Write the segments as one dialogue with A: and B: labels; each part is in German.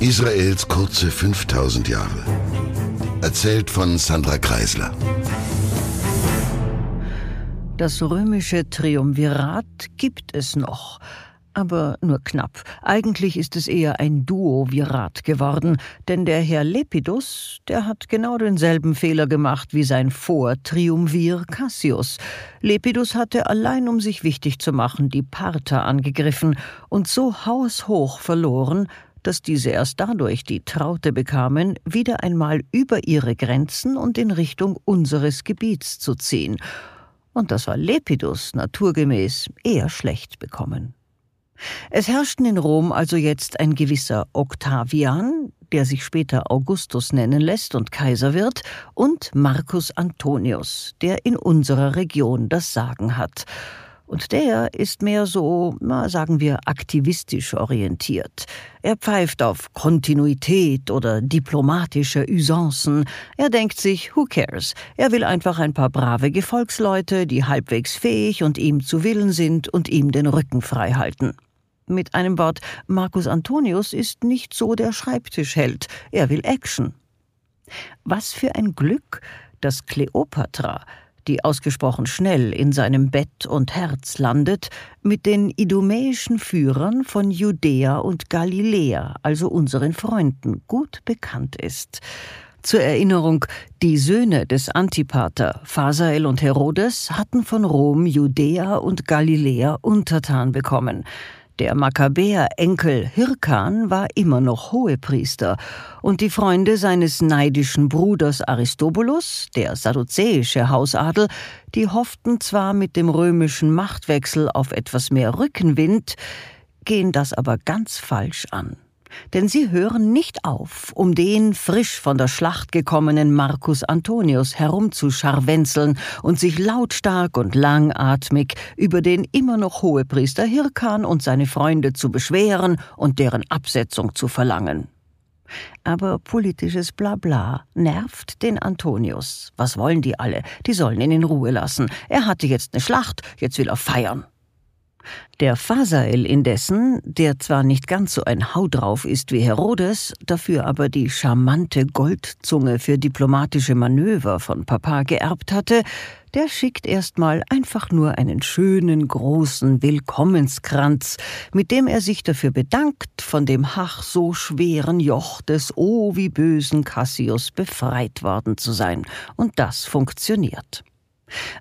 A: Israels kurze 5000 Jahre. Erzählt von Sandra Kreisler.
B: Das römische Triumvirat gibt es noch, aber nur knapp. Eigentlich ist es eher ein Duovirat geworden, denn der Herr Lepidus, der hat genau denselben Fehler gemacht wie sein Vortriumvir Cassius. Lepidus hatte allein um sich wichtig zu machen die Parther angegriffen und so haushoch verloren, dass diese erst dadurch die Traute bekamen, wieder einmal über ihre Grenzen und in Richtung unseres Gebiets zu ziehen. Und das war Lepidus naturgemäß eher schlecht bekommen. Es herrschten in Rom also jetzt ein gewisser Octavian, der sich später Augustus nennen lässt und Kaiser wird, und Marcus Antonius, der in unserer Region das Sagen hat. Und der ist mehr so, na, sagen wir, aktivistisch orientiert. Er pfeift auf Kontinuität oder diplomatische Usancen. Er denkt sich, who cares? Er will einfach ein paar brave Gefolgsleute, die halbwegs fähig und ihm zu Willen sind und ihm den Rücken frei halten. Mit einem Wort, Marcus Antonius ist nicht so der Schreibtischheld. Er will Action. Was für ein Glück, dass Kleopatra, die ausgesprochen schnell in seinem Bett und Herz landet, mit den idumäischen Führern von Judäa und Galiläa, also unseren Freunden, gut bekannt ist. Zur Erinnerung, die Söhne des Antipater, Phasael und Herodes, hatten von Rom Judäa und Galiläa untertan bekommen. Der Makkabäer-Enkel Hirkan war immer noch Hohepriester, und die Freunde seines neidischen Bruders Aristobulus, der sadduzäische Hausadel, die hofften zwar mit dem römischen Machtwechsel auf etwas mehr Rückenwind, gehen das aber ganz falsch an denn sie hören nicht auf, um den frisch von der Schlacht gekommenen Marcus Antonius herumzuscharwenzeln und sich lautstark und langatmig über den immer noch Hohepriester Hirkan und seine Freunde zu beschweren und deren Absetzung zu verlangen. Aber politisches Blabla nervt den Antonius. Was wollen die alle? Die sollen ihn in Ruhe lassen. Er hatte jetzt eine Schlacht, jetzt will er feiern. Der Phasael indessen, der zwar nicht ganz so ein Hau drauf ist wie Herodes, dafür aber die charmante Goldzunge für diplomatische Manöver von Papa geerbt hatte, der schickt erstmal einfach nur einen schönen großen Willkommenskranz, mit dem er sich dafür bedankt, von dem Hach so schweren Joch des oh wie bösen Cassius befreit worden zu sein. Und das funktioniert.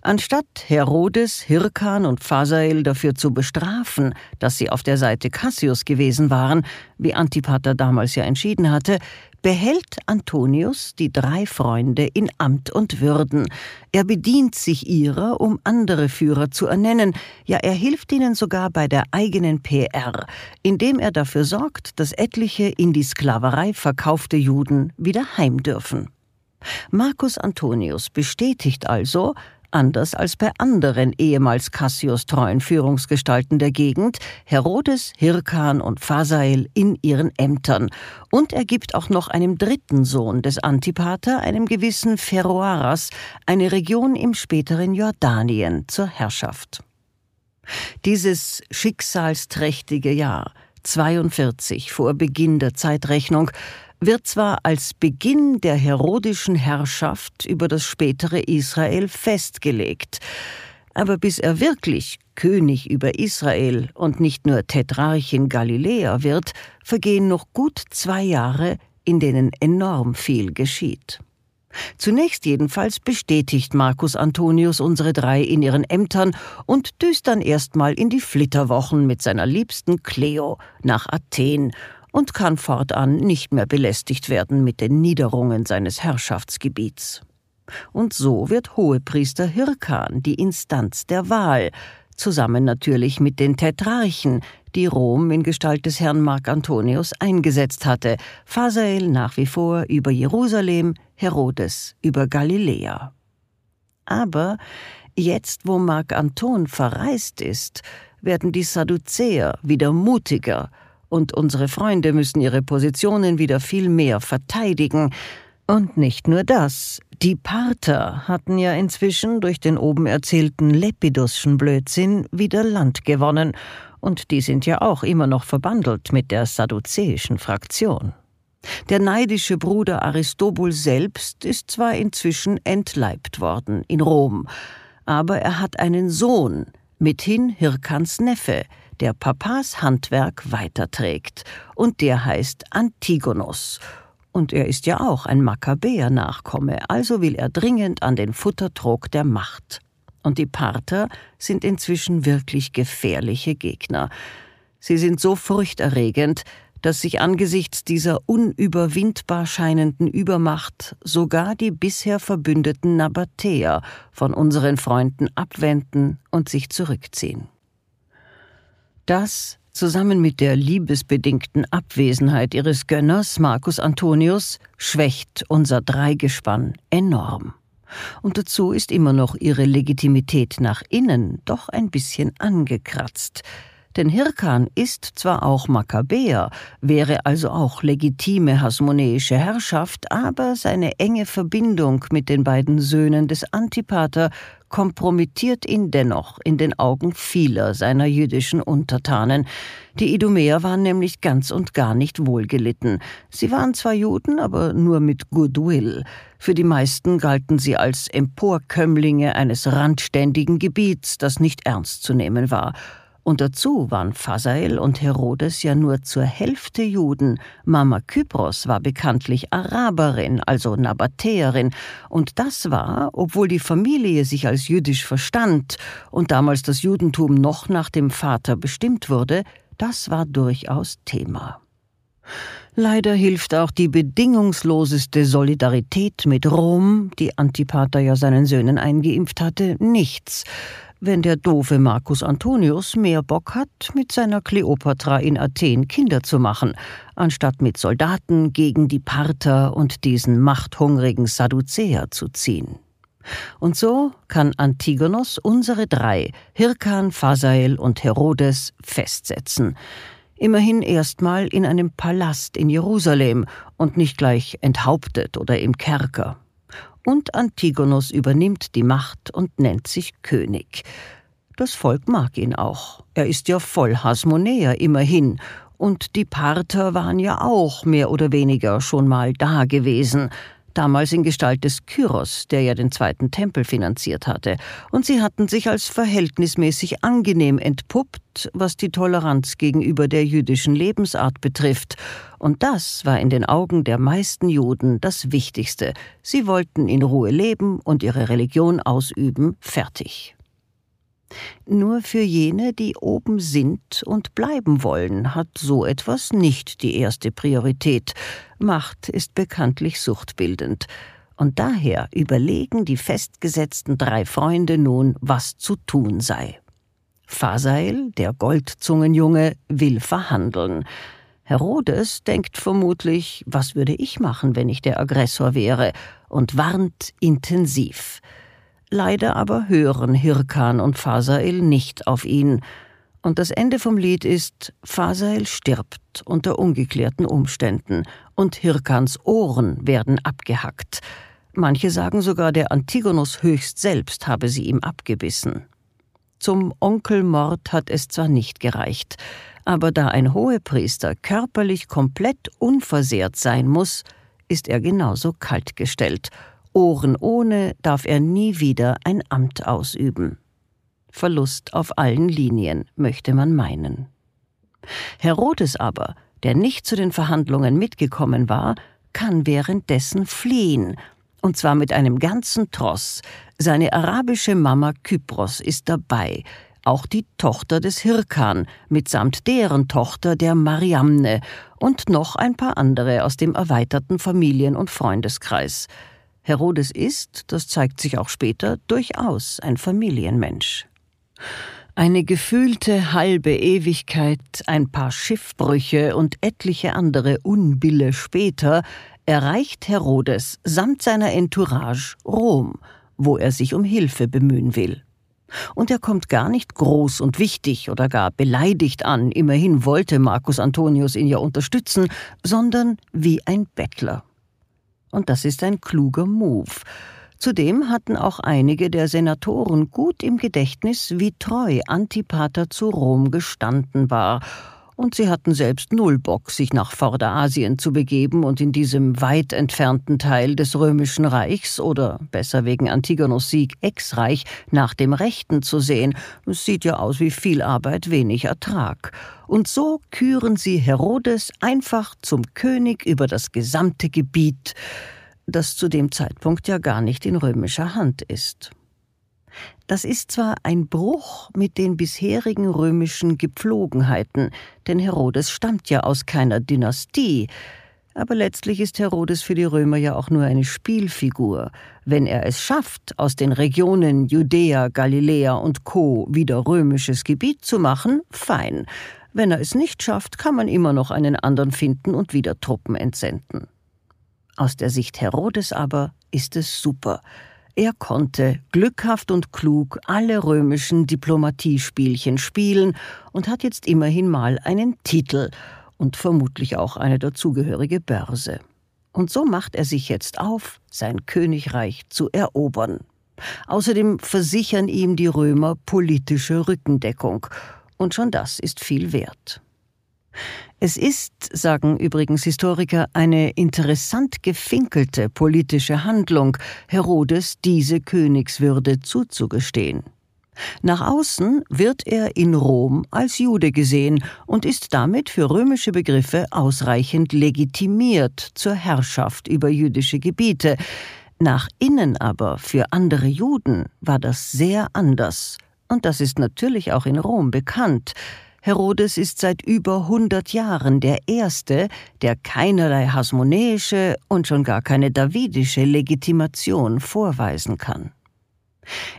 B: Anstatt Herodes, Hirkan und Phasael dafür zu bestrafen, dass sie auf der Seite Cassius gewesen waren, wie Antipater damals ja entschieden hatte, behält Antonius die drei Freunde in Amt und Würden. Er bedient sich ihrer, um andere Führer zu ernennen, ja er hilft ihnen sogar bei der eigenen PR, indem er dafür sorgt, dass etliche in die Sklaverei verkaufte Juden wieder heim dürfen. Marcus Antonius bestätigt also, Anders als bei anderen ehemals Cassius treuen Führungsgestalten der Gegend, Herodes, Hirkan und Phasael in ihren Ämtern. Und er gibt auch noch einem dritten Sohn des Antipater, einem gewissen Ferroaras, eine Region im späteren Jordanien zur Herrschaft. Dieses schicksalsträchtige Jahr, 42 vor Beginn der Zeitrechnung, wird zwar als Beginn der herodischen Herrschaft über das spätere Israel festgelegt, aber bis er wirklich König über Israel und nicht nur Tetrarch in Galiläa wird, vergehen noch gut zwei Jahre, in denen enorm viel geschieht. Zunächst jedenfalls bestätigt Marcus Antonius unsere drei in ihren Ämtern und düst dann erstmal in die Flitterwochen mit seiner liebsten Cleo nach Athen und kann fortan nicht mehr belästigt werden mit den Niederungen seines Herrschaftsgebiets. Und so wird Hohepriester Hirkan die Instanz der Wahl, zusammen natürlich mit den Tetrarchen, die Rom in Gestalt des Herrn Mark Antonius eingesetzt hatte, Phasael nach wie vor über Jerusalem, Herodes über Galiläa. Aber jetzt, wo Mark Anton verreist ist, werden die Sadduzäer wieder mutiger und unsere Freunde müssen ihre Positionen wieder viel mehr verteidigen. Und nicht nur das. Die Parther hatten ja inzwischen durch den oben erzählten Lepidusschen Blödsinn wieder Land gewonnen, und die sind ja auch immer noch verbandelt mit der sadduzäischen Fraktion. Der neidische Bruder Aristobul selbst ist zwar inzwischen entleibt worden in Rom, aber er hat einen Sohn, mithin Hirkans Neffe, der Papas Handwerk weiterträgt, und der heißt Antigonos. Und er ist ja auch ein Makkabäer-Nachkomme, also will er dringend an den Futtertrog der Macht. Und die Parther sind inzwischen wirklich gefährliche Gegner. Sie sind so furchterregend, dass sich angesichts dieser unüberwindbar scheinenden Übermacht sogar die bisher verbündeten Nabatäer von unseren Freunden abwenden und sich zurückziehen. Das, zusammen mit der liebesbedingten Abwesenheit ihres Gönners Marcus Antonius, schwächt unser Dreigespann enorm. Und dazu ist immer noch ihre Legitimität nach innen doch ein bisschen angekratzt, denn Hirkan ist zwar auch Makkabäer, wäre also auch legitime hasmonäische Herrschaft, aber seine enge Verbindung mit den beiden Söhnen des Antipater kompromittiert ihn dennoch in den Augen vieler seiner jüdischen Untertanen. Die Idumäer waren nämlich ganz und gar nicht wohlgelitten. Sie waren zwar Juden, aber nur mit Goodwill. Für die meisten galten sie als Emporkömmlinge eines randständigen Gebiets, das nicht ernst zu nehmen war. Und dazu waren Phasael und Herodes ja nur zur Hälfte Juden. Mama Kypros war bekanntlich Araberin, also Nabatäerin. Und das war, obwohl die Familie sich als jüdisch verstand und damals das Judentum noch nach dem Vater bestimmt wurde, das war durchaus Thema. Leider hilft auch die bedingungsloseste Solidarität mit Rom, die Antipater ja seinen Söhnen eingeimpft hatte, nichts wenn der doofe Marcus Antonius mehr Bock hat, mit seiner Kleopatra in Athen Kinder zu machen, anstatt mit Soldaten gegen die Parther und diesen machthungrigen Sadduzäer zu ziehen. Und so kann Antigonos unsere drei, Hirkan, Phasael und Herodes, festsetzen. Immerhin erstmal in einem Palast in Jerusalem und nicht gleich enthauptet oder im Kerker und Antigonos übernimmt die Macht und nennt sich König. Das Volk mag ihn auch. Er ist ja voll Hasmonäer immerhin. Und die Parther waren ja auch mehr oder weniger schon mal da gewesen damals in Gestalt des Kyros, der ja den zweiten Tempel finanziert hatte, und sie hatten sich als verhältnismäßig angenehm entpuppt, was die Toleranz gegenüber der jüdischen Lebensart betrifft, und das war in den Augen der meisten Juden das Wichtigste. Sie wollten in Ruhe leben und ihre Religion ausüben, fertig. Nur für jene, die oben sind und bleiben wollen, hat so etwas nicht die erste Priorität. Macht ist bekanntlich suchtbildend. Und daher überlegen die festgesetzten drei Freunde nun, was zu tun sei. Phasael, der Goldzungenjunge, will verhandeln. Herodes denkt vermutlich, was würde ich machen, wenn ich der Aggressor wäre, und warnt intensiv. Leider aber hören Hirkan und Phasael nicht auf ihn. Und das Ende vom Lied ist, Phasael stirbt unter ungeklärten Umständen und Hirkans Ohren werden abgehackt. Manche sagen sogar, der Antigonus höchst selbst habe sie ihm abgebissen. Zum Onkelmord hat es zwar nicht gereicht, aber da ein Hohepriester körperlich komplett unversehrt sein muss, ist er genauso kaltgestellt Ohren ohne darf er nie wieder ein Amt ausüben. Verlust auf allen Linien, möchte man meinen. Herodes aber, der nicht zu den Verhandlungen mitgekommen war, kann währenddessen fliehen, und zwar mit einem ganzen Tross. Seine arabische Mama Kypros ist dabei, auch die Tochter des Hirkan, mitsamt deren Tochter der Mariamne und noch ein paar andere aus dem erweiterten Familien- und Freundeskreis. Herodes ist, das zeigt sich auch später, durchaus ein Familienmensch. Eine gefühlte halbe Ewigkeit, ein paar Schiffbrüche und etliche andere Unbille später erreicht Herodes samt seiner Entourage Rom, wo er sich um Hilfe bemühen will. Und er kommt gar nicht groß und wichtig oder gar beleidigt an, immerhin wollte Marcus Antonius ihn ja unterstützen, sondern wie ein Bettler. Und das ist ein kluger Move. Zudem hatten auch einige der Senatoren gut im Gedächtnis, wie treu Antipater zu Rom gestanden war. Und sie hatten selbst null Bock, sich nach Vorderasien zu begeben und in diesem weit entfernten Teil des römischen Reichs oder besser wegen Antigonos Sieg Ex-Reich nach dem Rechten zu sehen. Es sieht ja aus wie viel Arbeit, wenig Ertrag. Und so küren sie Herodes einfach zum König über das gesamte Gebiet, das zu dem Zeitpunkt ja gar nicht in römischer Hand ist. Das ist zwar ein Bruch mit den bisherigen römischen Gepflogenheiten, denn Herodes stammt ja aus keiner Dynastie, aber letztlich ist Herodes für die Römer ja auch nur eine Spielfigur. Wenn er es schafft, aus den Regionen Judäa, Galiläa und Co. wieder römisches Gebiet zu machen, fein. Wenn er es nicht schafft, kann man immer noch einen anderen finden und wieder Truppen entsenden. Aus der Sicht Herodes aber ist es super. Er konnte glückhaft und klug alle römischen Diplomatiespielchen spielen und hat jetzt immerhin mal einen Titel und vermutlich auch eine dazugehörige Börse. Und so macht er sich jetzt auf, sein Königreich zu erobern. Außerdem versichern ihm die Römer politische Rückendeckung, und schon das ist viel wert. Es ist, sagen übrigens Historiker, eine interessant gefinkelte politische Handlung, Herodes diese Königswürde zuzugestehen. Nach außen wird er in Rom als Jude gesehen und ist damit für römische Begriffe ausreichend legitimiert zur Herrschaft über jüdische Gebiete. Nach innen aber für andere Juden war das sehr anders. Und das ist natürlich auch in Rom bekannt. Herodes ist seit über hundert Jahren der Erste, der keinerlei hasmonäische und schon gar keine davidische Legitimation vorweisen kann.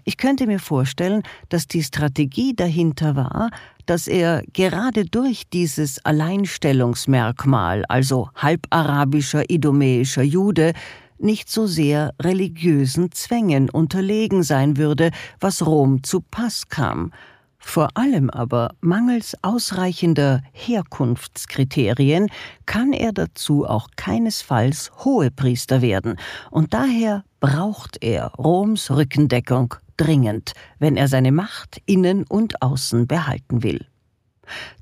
B: Ich könnte mir vorstellen, dass die Strategie dahinter war, dass er gerade durch dieses Alleinstellungsmerkmal, also halbarabischer, idumäischer Jude, nicht so sehr religiösen Zwängen unterlegen sein würde, was Rom zu Pass kam, vor allem aber mangels ausreichender Herkunftskriterien kann er dazu auch keinesfalls Hohepriester werden, und daher braucht er Roms Rückendeckung dringend, wenn er seine Macht innen und außen behalten will.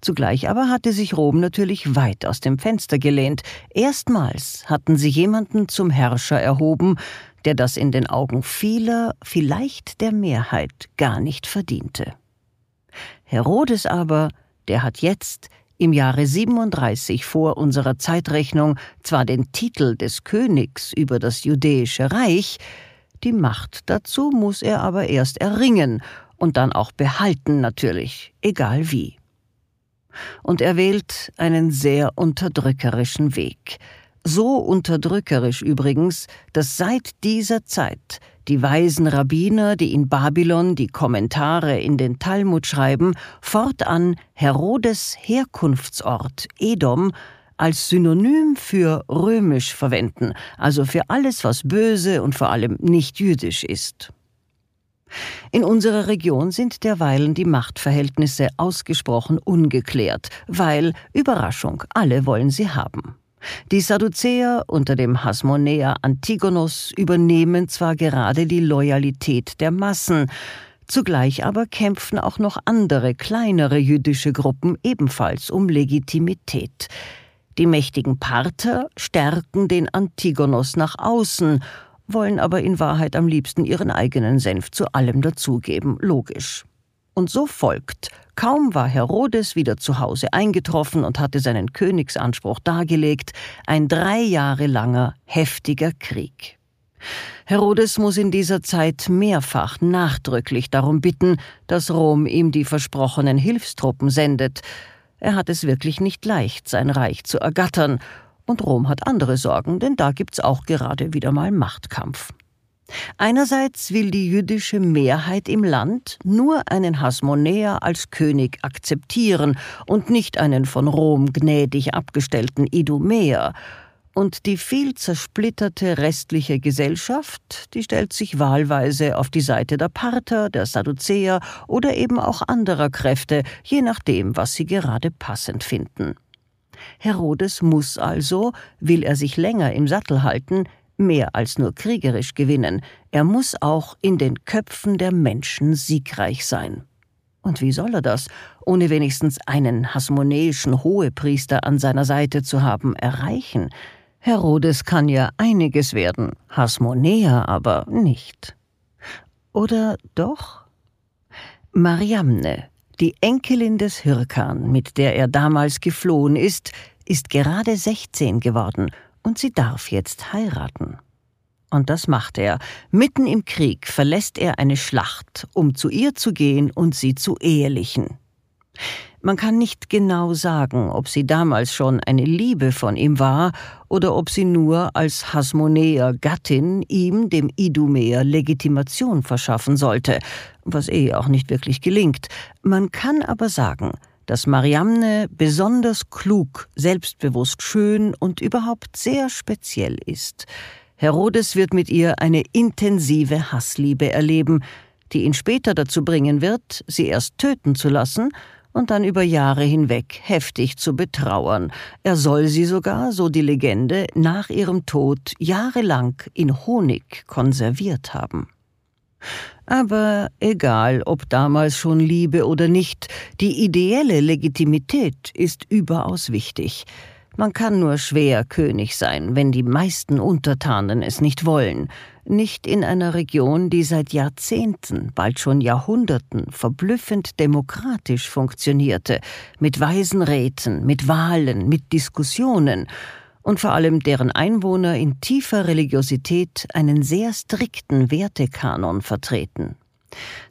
B: Zugleich aber hatte sich Rom natürlich weit aus dem Fenster gelehnt. Erstmals hatten sie jemanden zum Herrscher erhoben, der das in den Augen vieler, vielleicht der Mehrheit, gar nicht verdiente. Herodes aber, der hat jetzt im Jahre 37 vor unserer Zeitrechnung zwar den Titel des Königs über das judäische Reich, die Macht dazu muss er aber erst erringen und dann auch behalten natürlich, egal wie. Und er wählt einen sehr unterdrückerischen Weg. So unterdrückerisch übrigens, dass seit dieser Zeit die weisen Rabbiner, die in Babylon die Kommentare in den Talmud schreiben, fortan Herodes Herkunftsort Edom als Synonym für römisch verwenden, also für alles, was böse und vor allem nicht jüdisch ist. In unserer Region sind derweilen die Machtverhältnisse ausgesprochen ungeklärt, weil, Überraschung, alle wollen sie haben. Die Sadduzäer unter dem Hasmonäer Antigonos übernehmen zwar gerade die Loyalität der Massen, zugleich aber kämpfen auch noch andere kleinere jüdische Gruppen ebenfalls um Legitimität. Die mächtigen Parther stärken den Antigonos nach außen, wollen aber in Wahrheit am liebsten ihren eigenen Senf zu allem dazugeben, logisch. Und so folgt Kaum war Herodes wieder zu Hause eingetroffen und hatte seinen Königsanspruch dargelegt, ein drei Jahre langer, heftiger Krieg. Herodes muss in dieser Zeit mehrfach nachdrücklich darum bitten, dass Rom ihm die versprochenen Hilfstruppen sendet. Er hat es wirklich nicht leicht, sein Reich zu ergattern, und Rom hat andere Sorgen, denn da gibt's auch gerade wieder mal Machtkampf. Einerseits will die jüdische Mehrheit im Land nur einen Hasmonäer als König akzeptieren und nicht einen von Rom gnädig abgestellten Idumäer, und die viel zersplitterte restliche Gesellschaft, die stellt sich wahlweise auf die Seite der Parther, der Sadduzäer oder eben auch anderer Kräfte, je nachdem, was sie gerade passend finden. Herodes muss also, will er sich länger im Sattel halten, mehr als nur kriegerisch gewinnen, er muss auch in den Köpfen der Menschen siegreich sein. Und wie soll er das, ohne wenigstens einen hasmonäischen Hohepriester an seiner Seite zu haben, erreichen? Herodes kann ja einiges werden, Hasmonäer aber nicht. Oder doch? Mariamne, die Enkelin des Hirkan, mit der er damals geflohen ist, ist gerade 16 geworden und sie darf jetzt heiraten. Und das macht er. Mitten im Krieg verlässt er eine Schlacht, um zu ihr zu gehen und sie zu ehelichen. Man kann nicht genau sagen, ob sie damals schon eine Liebe von ihm war oder ob sie nur als Hasmonäer Gattin ihm, dem Idumäer, Legitimation verschaffen sollte, was eh auch nicht wirklich gelingt. Man kann aber sagen, dass Mariamne besonders klug, selbstbewusst, schön und überhaupt sehr speziell ist. Herodes wird mit ihr eine intensive Hassliebe erleben, die ihn später dazu bringen wird, sie erst töten zu lassen und dann über Jahre hinweg heftig zu betrauern. Er soll sie sogar, so die Legende, nach ihrem Tod jahrelang in Honig konserviert haben. Aber egal, ob damals schon Liebe oder nicht, die ideelle Legitimität ist überaus wichtig. Man kann nur schwer König sein, wenn die meisten Untertanen es nicht wollen, nicht in einer Region, die seit Jahrzehnten, bald schon Jahrhunderten verblüffend demokratisch funktionierte, mit weisen Räten, mit Wahlen, mit Diskussionen und vor allem deren Einwohner in tiefer Religiosität einen sehr strikten Wertekanon vertreten.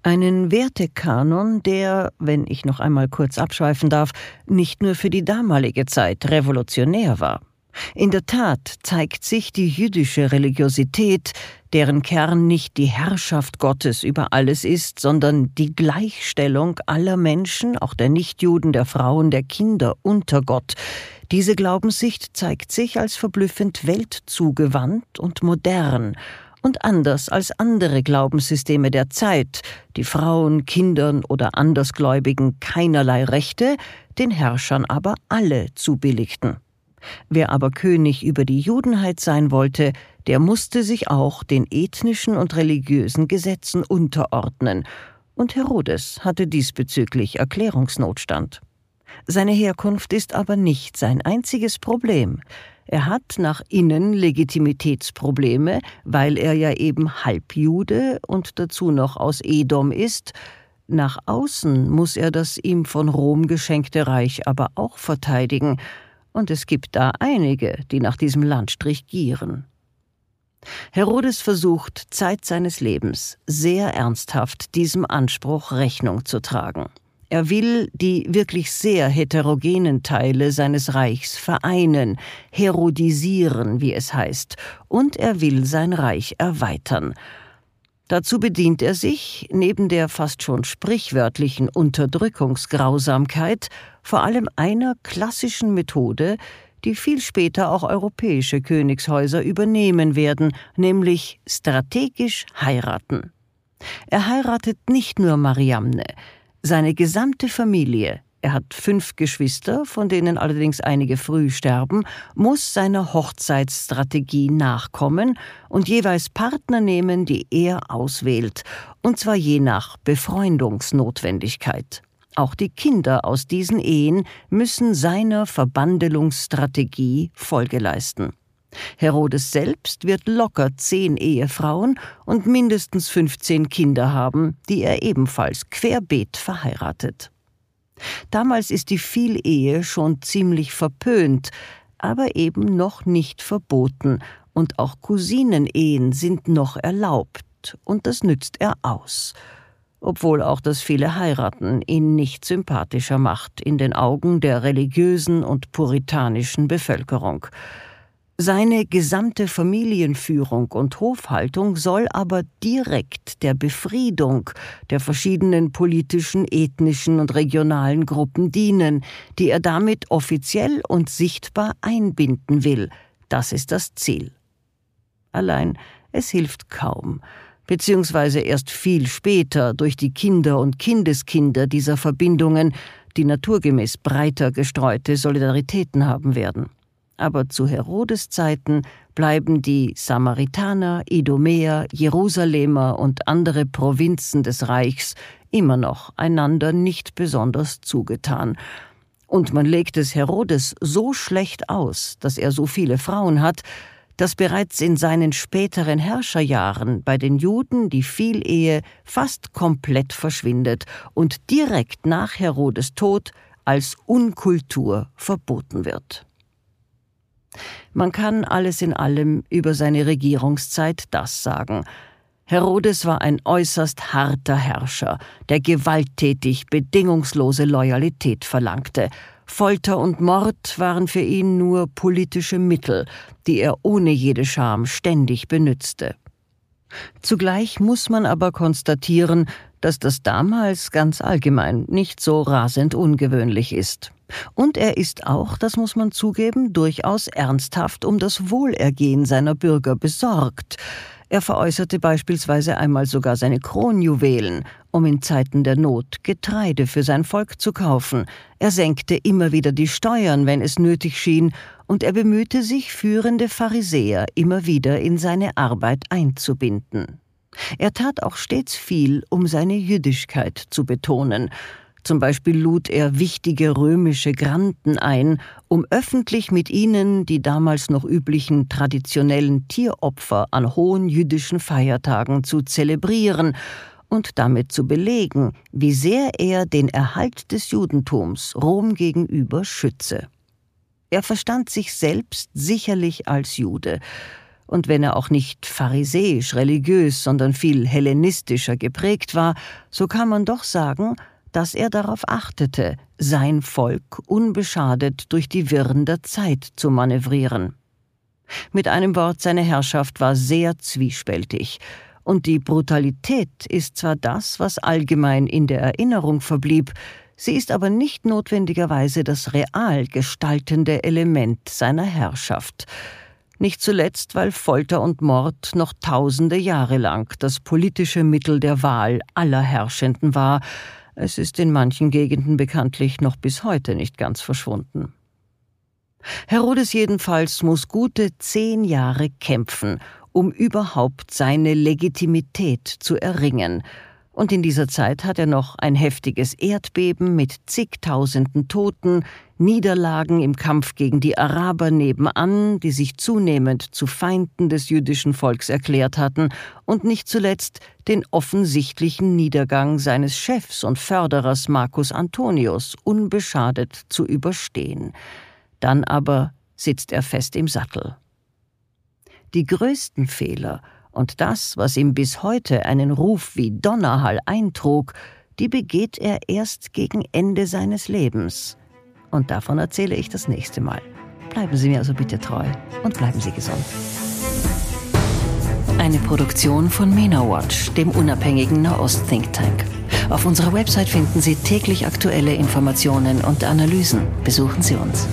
B: Einen Wertekanon, der, wenn ich noch einmal kurz abschweifen darf, nicht nur für die damalige Zeit revolutionär war. In der Tat zeigt sich die jüdische Religiosität, deren Kern nicht die Herrschaft Gottes über alles ist, sondern die Gleichstellung aller Menschen, auch der Nichtjuden, der Frauen, der Kinder unter Gott. Diese Glaubenssicht zeigt sich als verblüffend weltzugewandt und modern und anders als andere Glaubenssysteme der Zeit, die Frauen, Kindern oder Andersgläubigen keinerlei Rechte, den Herrschern aber alle zubilligten. Wer aber König über die Judenheit sein wollte, der musste sich auch den ethnischen und religiösen Gesetzen unterordnen, und Herodes hatte diesbezüglich Erklärungsnotstand. Seine Herkunft ist aber nicht sein einziges Problem. Er hat nach innen Legitimitätsprobleme, weil er ja eben Halbjude und dazu noch aus Edom ist. Nach außen muss er das ihm von Rom geschenkte Reich aber auch verteidigen, und es gibt da einige, die nach diesem Landstrich gieren. Herodes versucht Zeit seines Lebens sehr ernsthaft diesem Anspruch Rechnung zu tragen. Er will die wirklich sehr heterogenen Teile seines Reichs vereinen, herodisieren, wie es heißt, und er will sein Reich erweitern. Dazu bedient er sich, neben der fast schon sprichwörtlichen Unterdrückungsgrausamkeit, vor allem einer klassischen Methode, die viel später auch europäische Königshäuser übernehmen werden, nämlich strategisch heiraten. Er heiratet nicht nur Mariamne, seine gesamte Familie, er hat fünf Geschwister, von denen allerdings einige früh sterben, muss seiner Hochzeitsstrategie nachkommen und jeweils Partner nehmen, die er auswählt, und zwar je nach Befreundungsnotwendigkeit. Auch die Kinder aus diesen Ehen müssen seiner Verbandelungsstrategie Folge leisten. Herodes selbst wird locker zehn Ehefrauen und mindestens 15 Kinder haben, die er ebenfalls querbeet verheiratet. Damals ist die Vielehe schon ziemlich verpönt, aber eben noch nicht verboten, und auch Cousinenehen sind noch erlaubt, und das nützt er aus. Obwohl auch das viele Heiraten ihn nicht sympathischer macht in den Augen der religiösen und puritanischen Bevölkerung. Seine gesamte Familienführung und Hofhaltung soll aber direkt der Befriedung der verschiedenen politischen, ethnischen und regionalen Gruppen dienen, die er damit offiziell und sichtbar einbinden will. Das ist das Ziel. Allein es hilft kaum, beziehungsweise erst viel später durch die Kinder und Kindeskinder dieser Verbindungen, die naturgemäß breiter gestreute Solidaritäten haben werden. Aber zu Herodes Zeiten bleiben die Samaritaner, Idumäer, Jerusalemer und andere Provinzen des Reichs immer noch einander nicht besonders zugetan. Und man legt es Herodes so schlecht aus, dass er so viele Frauen hat, dass bereits in seinen späteren Herrscherjahren bei den Juden die Vielehe fast komplett verschwindet und direkt nach Herodes Tod als Unkultur verboten wird. Man kann alles in allem über seine Regierungszeit das sagen. Herodes war ein äußerst harter Herrscher, der gewalttätig bedingungslose Loyalität verlangte. Folter und Mord waren für ihn nur politische Mittel, die er ohne jede Scham ständig benützte. Zugleich muss man aber konstatieren, dass das damals ganz allgemein nicht so rasend ungewöhnlich ist. Und er ist auch, das muss man zugeben, durchaus ernsthaft um das Wohlergehen seiner Bürger besorgt. Er veräußerte beispielsweise einmal sogar seine Kronjuwelen, um in Zeiten der Not Getreide für sein Volk zu kaufen. Er senkte immer wieder die Steuern, wenn es nötig schien, und er bemühte sich, führende Pharisäer immer wieder in seine Arbeit einzubinden. Er tat auch stets viel, um seine Jüdischkeit zu betonen, zum Beispiel lud er wichtige römische Granden ein, um öffentlich mit ihnen die damals noch üblichen traditionellen Tieropfer an hohen jüdischen Feiertagen zu zelebrieren und damit zu belegen, wie sehr er den Erhalt des Judentums Rom gegenüber schütze. Er verstand sich selbst sicherlich als Jude, und wenn er auch nicht pharisäisch religiös, sondern viel hellenistischer geprägt war, so kann man doch sagen, dass er darauf achtete, sein Volk unbeschadet durch die Wirren der Zeit zu manövrieren. Mit einem Wort, seine Herrschaft war sehr zwiespältig, und die Brutalität ist zwar das, was allgemein in der Erinnerung verblieb, sie ist aber nicht notwendigerweise das real gestaltende Element seiner Herrschaft, nicht zuletzt, weil Folter und Mord noch tausende Jahre lang das politische Mittel der Wahl aller Herrschenden war, es ist in manchen Gegenden bekanntlich noch bis heute nicht ganz verschwunden. Herodes jedenfalls muss gute zehn Jahre kämpfen, um überhaupt seine Legitimität zu erringen, und in dieser Zeit hat er noch ein heftiges Erdbeben mit zigtausenden Toten, Niederlagen im Kampf gegen die Araber nebenan, die sich zunehmend zu Feinden des jüdischen Volks erklärt hatten, und nicht zuletzt den offensichtlichen Niedergang seines Chefs und Förderers Marcus Antonius unbeschadet zu überstehen. Dann aber sitzt er fest im Sattel. Die größten Fehler und das, was ihm bis heute einen Ruf wie Donnerhall eintrug, die begeht er erst gegen Ende seines Lebens. Und davon erzähle ich das nächste Mal. Bleiben Sie mir also bitte treu und bleiben Sie gesund.
C: Eine Produktion von MENA Watch, dem unabhängigen Nahost-Think Tank. Auf unserer Website finden Sie täglich aktuelle Informationen und Analysen. Besuchen Sie uns.